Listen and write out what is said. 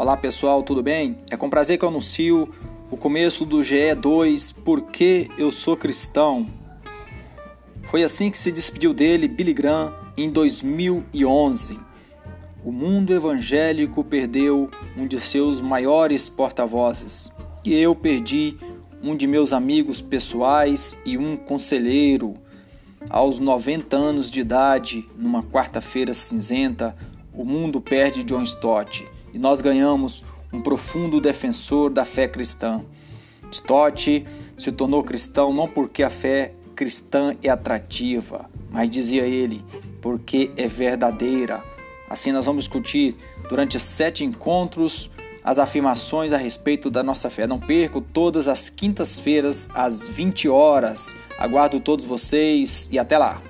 Olá pessoal, tudo bem? É com prazer que eu anuncio o começo do GE2 Porque Eu Sou Cristão. Foi assim que se despediu dele Billy Graham em 2011. O mundo evangélico perdeu um de seus maiores porta-vozes e eu perdi um de meus amigos pessoais e um conselheiro. Aos 90 anos de idade, numa quarta-feira cinzenta, o mundo perde John Stott e nós ganhamos um profundo defensor da fé cristã. Stott se tornou cristão não porque a fé cristã é atrativa, mas dizia ele, porque é verdadeira. Assim nós vamos discutir durante sete encontros as afirmações a respeito da nossa fé. Não perco todas as quintas-feiras às 20 horas. Aguardo todos vocês e até lá.